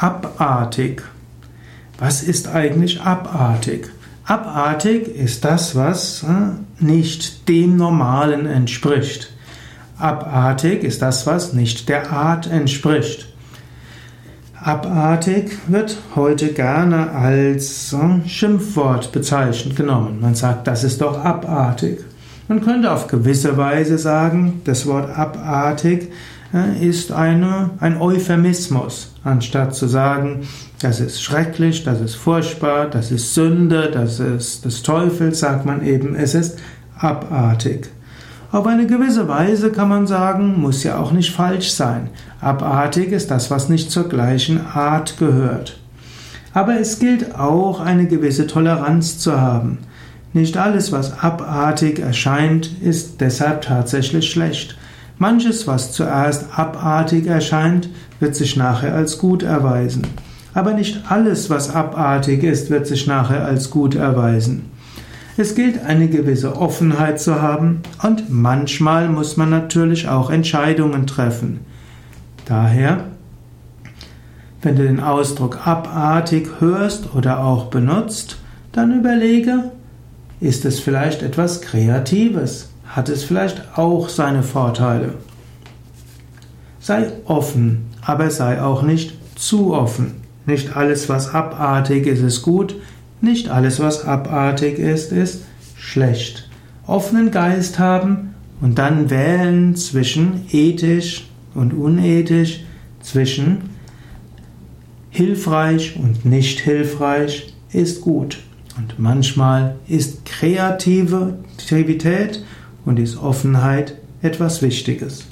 abartig. Was ist eigentlich abartig? Abartig ist das, was äh, nicht dem Normalen entspricht. Abartig ist das, was nicht der Art entspricht. Abartig wird heute gerne als äh, Schimpfwort bezeichnet genommen. Man sagt, das ist doch abartig. Man könnte auf gewisse Weise sagen, das Wort abartig ist eine, ein Euphemismus, anstatt zu sagen, das ist schrecklich, das ist furchtbar, das ist Sünde, das ist des Teufels, sagt man eben, es ist abartig. Auf eine gewisse Weise kann man sagen, muss ja auch nicht falsch sein. Abartig ist das, was nicht zur gleichen Art gehört. Aber es gilt auch, eine gewisse Toleranz zu haben. Nicht alles, was abartig erscheint, ist deshalb tatsächlich schlecht. Manches, was zuerst abartig erscheint, wird sich nachher als gut erweisen. Aber nicht alles, was abartig ist, wird sich nachher als gut erweisen. Es gilt eine gewisse Offenheit zu haben und manchmal muss man natürlich auch Entscheidungen treffen. Daher, wenn du den Ausdruck abartig hörst oder auch benutzt, dann überlege, ist es vielleicht etwas Kreatives? Hat es vielleicht auch seine Vorteile? Sei offen, aber sei auch nicht zu offen. Nicht alles, was abartig ist, ist gut, nicht alles, was abartig ist, ist schlecht. Offenen Geist haben und dann wählen zwischen ethisch und unethisch, zwischen hilfreich und nicht hilfreich ist gut. Und manchmal ist Kreativität und ist Offenheit etwas Wichtiges.